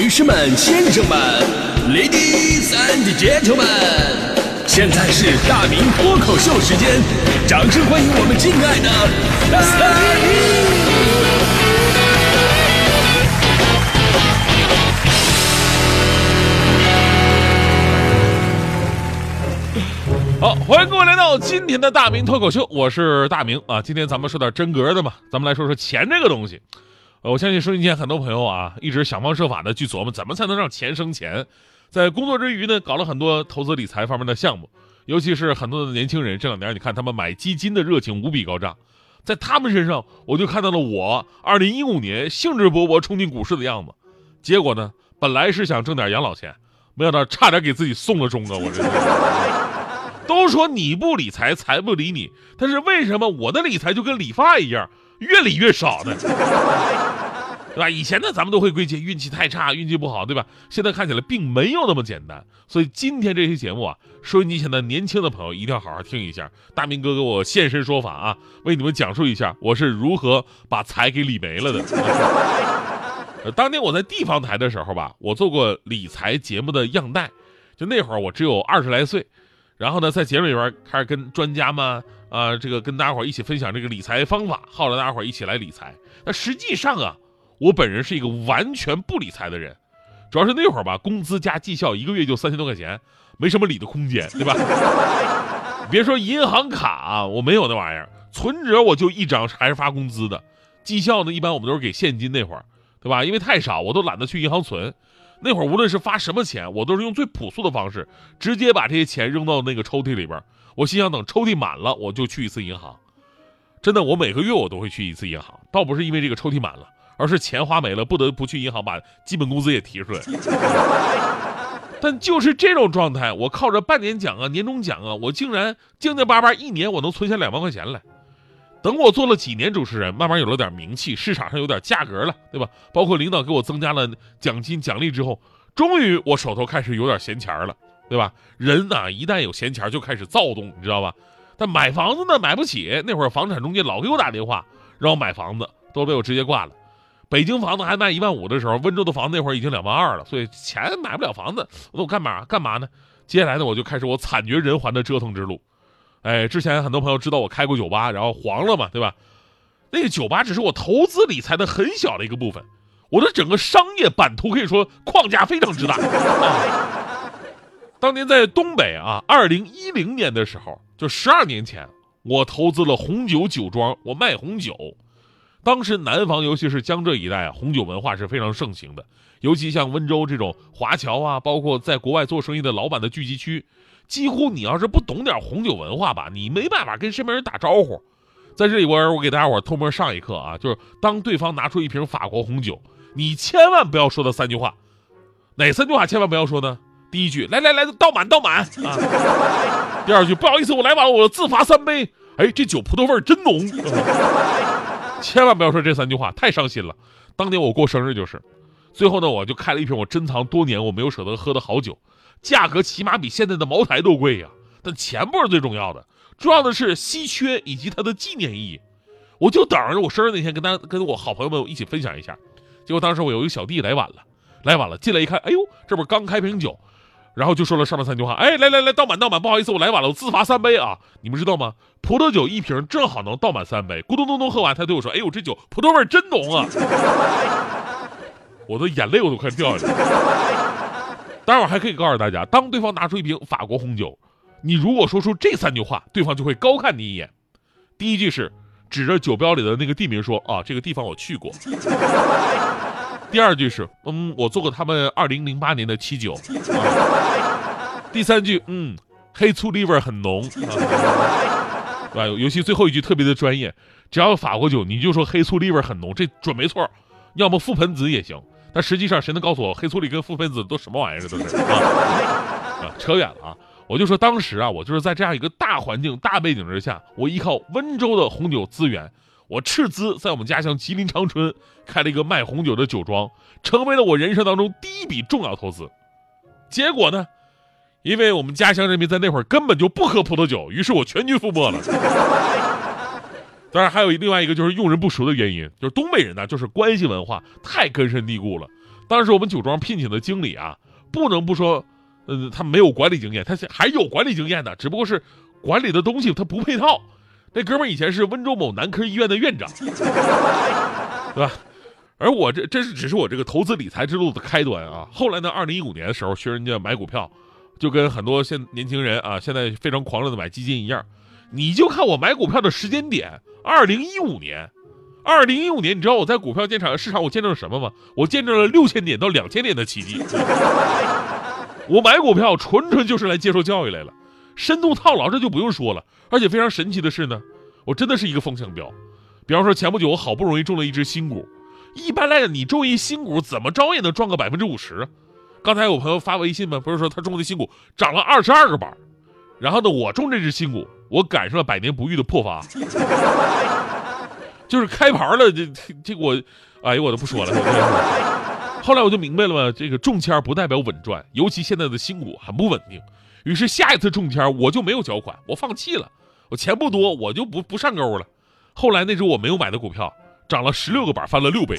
女士们、先生们，Ladies and Gentlemen，现在是大明脱口秀时间，掌声欢迎我们敬爱的大明！好，欢迎各位来到今天的大明脱口秀，我是大明啊。今天咱们说点真格的嘛，咱们来说说钱这个东西。我相信收音机前很多朋友啊，一直想方设法的去琢磨怎么才能让钱生钱，在工作之余呢，搞了很多投资理财方面的项目，尤其是很多的年轻人，这两年你看他们买基金的热情无比高涨，在他们身上我就看到了我二零一五年兴致勃勃冲进股市的样子，结果呢，本来是想挣点养老钱，没想到差点给自己送了钟啊！我这都说你不理财，财不理你，但是为什么我的理财就跟理发一样，越理越少呢？对吧？以前呢，咱们都会归结运气太差，运气不好，对吧？现在看起来并没有那么简单。所以今天这期节目啊，收音机前的年轻的朋友一定要好好听一下。大明哥给我现身说法啊，为你们讲述一下我是如何把财给理没了的。呃，当年我在地方台的时候吧，我做过理财节目的样带，就那会儿我只有二十来岁，然后呢，在节目里边开始跟专家们啊，这个跟大家伙一起分享这个理财方法，号召大家伙一起来理财。那实际上啊。我本人是一个完全不理财的人，主要是那会儿吧，工资加绩效一个月就三千多块钱，没什么理的空间，对吧？别说银行卡啊，我没有那玩意儿，存折我就一张，还是发工资的。绩效呢，一般我们都是给现金，那会儿，对吧？因为太少，我都懒得去银行存。那会儿无论是发什么钱，我都是用最朴素的方式，直接把这些钱扔到那个抽屉里边。我心想，等抽屉满了，我就去一次银行。真的，我每个月我都会去一次银行，倒不是因为这个抽屉满了。而是钱花没了，不得不去银行把基本工资也提出来。但就是这种状态，我靠着半年奖啊、年终奖啊，我竟然静静巴巴一年我能存下两万块钱来。等我做了几年主持人，慢慢有了点名气，市场上有点价格了，对吧？包括领导给我增加了奖金奖励之后，终于我手头开始有点闲钱了，对吧？人呐，一旦有闲钱就开始躁动，你知道吧？但买房子呢，买不起。那会儿房产中介老给我打电话让我买房子，都被我直接挂了。北京房子还卖一万五的时候，温州的房子那会儿已经两万二了，所以钱买不了房子，那我干嘛干嘛呢？接下来呢，我就开始我惨绝人寰的折腾之路。哎，之前很多朋友知道我开过酒吧，然后黄了嘛，对吧？那个酒吧只是我投资理财的很小的一个部分，我的整个商业版图可以说框架非常之大。当年在东北啊，二零一零年的时候，就十二年前，我投资了红酒酒庄，我卖红酒。当时南方，尤其是江浙一带啊，红酒文化是非常盛行的。尤其像温州这种华侨啊，包括在国外做生意的老板的聚集区，几乎你要是不懂点红酒文化吧，你没办法跟身边人打招呼。在这里边，我给大家伙偷摸上一课啊，就是当对方拿出一瓶法国红酒，你千万不要说的三句话。哪三句话千万不要说呢？第一句，来来来，倒满倒满啊。第二句，不好意思，我来晚了，我自罚三杯。哎，这酒葡萄味真浓。千万不要说这三句话，太伤心了。当年我过生日就是，最后呢，我就开了一瓶我珍藏多年、我没有舍得喝的好酒，价格起码比现在的茅台都贵呀。但钱不是最重要的，重要的是稀缺以及它的纪念意义。我就等着我生日那天跟大家、跟我好朋友们一起分享一下。结果当时我有一个小弟来晚了，来晚了，进来一看，哎呦，这不是刚开瓶酒。然后就说了上面三句话，哎，来来来，倒满倒满，不好意思，我来晚了，我自罚三杯啊！你们知道吗？葡萄酒一瓶正好能倒满三杯，咕咚咚咚喝完，他对我说，哎呦，这酒葡萄味真浓啊！我的眼泪我都快掉下来了。待会儿还可以告诉大家，当对方拿出一瓶法国红酒，你如果说出这三句话，对方就会高看你一眼。第一句是指着酒标里的那个地名说，啊，这个地方我去过。第二句是，嗯，我做过他们二零零八年的七九。第三句，嗯，黑醋栗味很浓，对吧？尤其最后一句特别的专业，只要法国酒，你就说黑醋栗味很浓，这准没错。要么覆盆子也行，但实际上谁能告诉我黑醋栗跟覆盆子都什么玩意儿？这都是啊，扯远了啊！我就说当时啊，我就是在这样一个大环境、大背景之下，我依靠温州的红酒资源。我斥资在我们家乡吉林长春开了一个卖红酒的酒庄，成为了我人生当中第一笔重要投资。结果呢，因为我们家乡人民在那会儿根本就不喝葡萄酒，于是我全军覆没了。当然还有另外一个就是用人不熟的原因，就是东北人呢就是关系文化太根深蒂固了，当时我们酒庄聘请的经理啊，不能不说，呃，他没有管理经验，他还有管理经验的，只不过是管理的东西他不配套。那哥们以前是温州某男科医院的院长，对吧？而我这这是只是我这个投资理财之路的开端啊。后来呢，二零一五年的时候学人家买股票，就跟很多现年轻人啊现在非常狂热的买基金一样，你就看我买股票的时间点，二零一五年。二零一五年，你知道我在股票建场市场我见证了什么吗？我见证了六千点到两千点的奇迹。我买股票纯纯就是来接受教育来了，深度套牢这就不用说了。而且非常神奇的是呢，我真的是一个风向标。比方说前不久我好不容易中了一只新股，一般来讲你中一新股怎么着也能赚个百分之五十。刚才有朋友发微信吗？不是说他中的新股涨了二十二个板，然后呢我中这只新股，我赶上了百年不遇的破发。就是开盘了，这这我，哎呦，我都不说了。后来我就明白了嘛，这个中签不代表稳赚，尤其现在的新股很不稳定。于是下一次中签我就没有缴款，我放弃了。我钱不多，我就不不上钩了。后来那只我没有买的股票涨了十六个板，翻了六倍。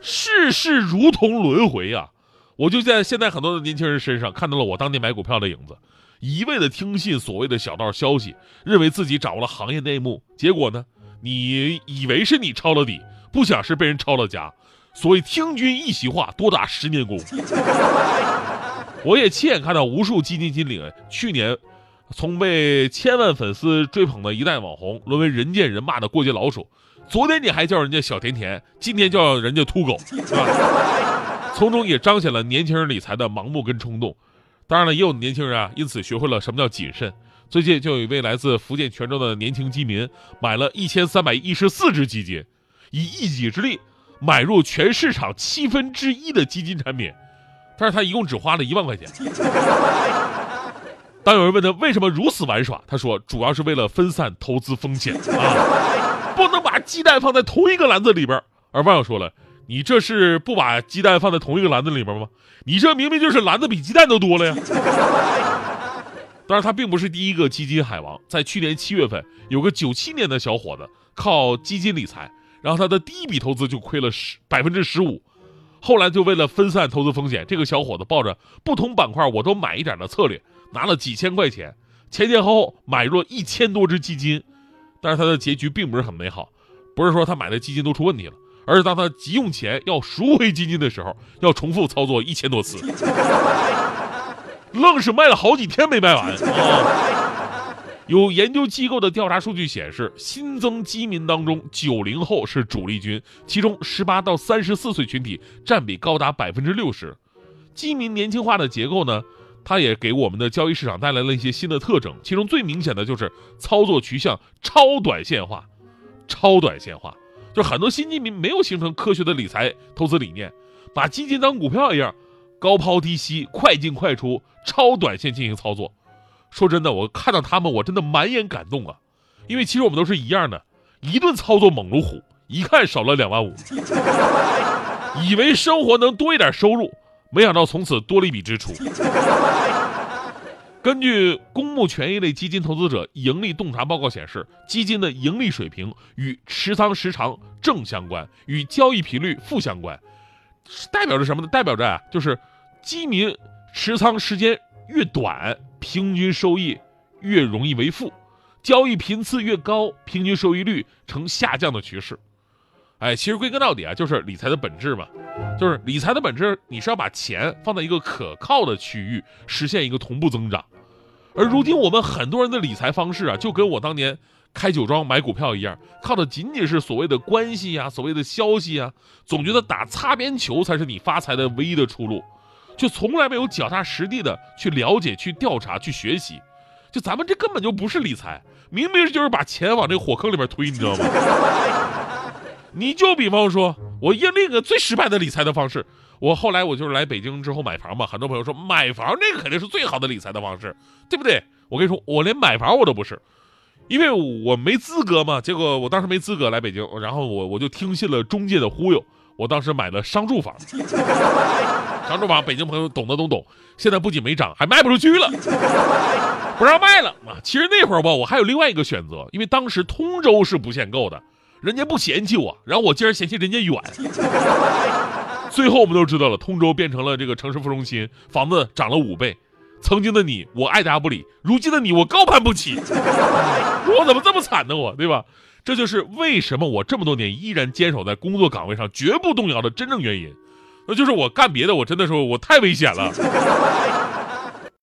世事如同轮回啊！我就在现在很多的年轻人身上看到了我当年买股票的影子。一味的听信所谓的小道消息，认为自己掌握了行业内幕，结果呢？你以为是你抄了底，不想是被人抄了家。所以听君一席话，多打十年功。我也亲眼看到无数基金经理去年从被千万粉丝追捧的一代网红，沦为人见人骂的过街老鼠。昨天你还叫人家小甜甜，今天叫人家秃狗，是吧？从中也彰显了年轻人理财的盲目跟冲动。当然了，也有年轻人啊，因此学会了什么叫谨慎。最近就有一位来自福建泉州的年轻基民，买了一千三百一十四只基金，以一己之力买入全市场七分之一的基金产品，但是他一共只花了一万块钱。当有人问他为什么如此玩耍，他说主要是为了分散投资风险啊，不能把鸡蛋放在同一个篮子里边。而网友说了。你这是不把鸡蛋放在同一个篮子里边吗？你这明明就是篮子比鸡蛋都多了呀！当然，他并不是第一个基金海王。在去年七月份，有个九七年的小伙子靠基金理财，然后他的第一笔投资就亏了十百分之十五。后来就为了分散投资风险，这个小伙子抱着不同板块我都买一点的策略，拿了几千块钱，前前后后买入一千多只基金。但是他的结局并不是很美好，不是说他买的基金都出问题了。而是当他急用钱要赎回基金的时候，要重复操作一千多次，愣是卖了好几天没卖完啊！有研究机构的调查数据显示，新增基民当中，九零后是主力军，其中十八到三十四岁群体占比高达百分之六十。基民年轻化的结构呢，它也给我们的交易市场带来了一些新的特征，其中最明显的就是操作趋向超短线化，超短线化。就很多新基民没有形成科学的理财投资理念，把基金当股票一样，高抛低吸、快进快出、超短线进行操作。说真的，我看到他们，我真的满眼感动啊！因为其实我们都是一样的，一顿操作猛如虎，一看少了两万五，以为生活能多一点收入，没想到从此多了一笔支出。根据公募权益类基金投资者盈利洞察报告显示，基金的盈利水平与持仓时长正相关，与交易频率负相关，代表着什么呢？代表着啊，就是基民持仓时间越短，平均收益越容易为负；交易频次越高，平均收益率呈下降的趋势。哎，其实归根到底啊，就是理财的本质嘛，就是理财的本质，你是要把钱放在一个可靠的区域，实现一个同步增长。而如今我们很多人的理财方式啊，就跟我当年开酒庄买股票一样，靠的仅仅是所谓的关系呀，所谓的消息啊，总觉得打擦边球才是你发财的唯一的出路，就从来没有脚踏实地的去了解、去调查、去学习。就咱们这根本就不是理财，明明就是把钱往这火坑里边推，你知道吗？你就比方说，我用另一个最失败的理财的方式。我后来我就是来北京之后买房嘛，很多朋友说买房这个肯定是最好的理财的方式，对不对？我跟你说，我连买房我都不是，因为我没资格嘛。结果我当时没资格来北京，然后我我就听信了中介的忽悠，我当时买了商住房。商住房，北京朋友懂的都懂。现在不仅没涨，还卖不出去了，不让卖了啊！其实那会儿吧，我还有另外一个选择，因为当时通州是不限购的，人家不嫌弃我，然后我竟然嫌弃人家远。最后我们都知道了，通州变成了这个城市副中心，房子涨了五倍。曾经的你，我爱答不理；如今的你，我高攀不起。我怎么这么惨呢？我对吧？这就是为什么我这么多年依然坚守在工作岗位上，绝不动摇的真正原因。那就是我干别的，我真的说我太危险了。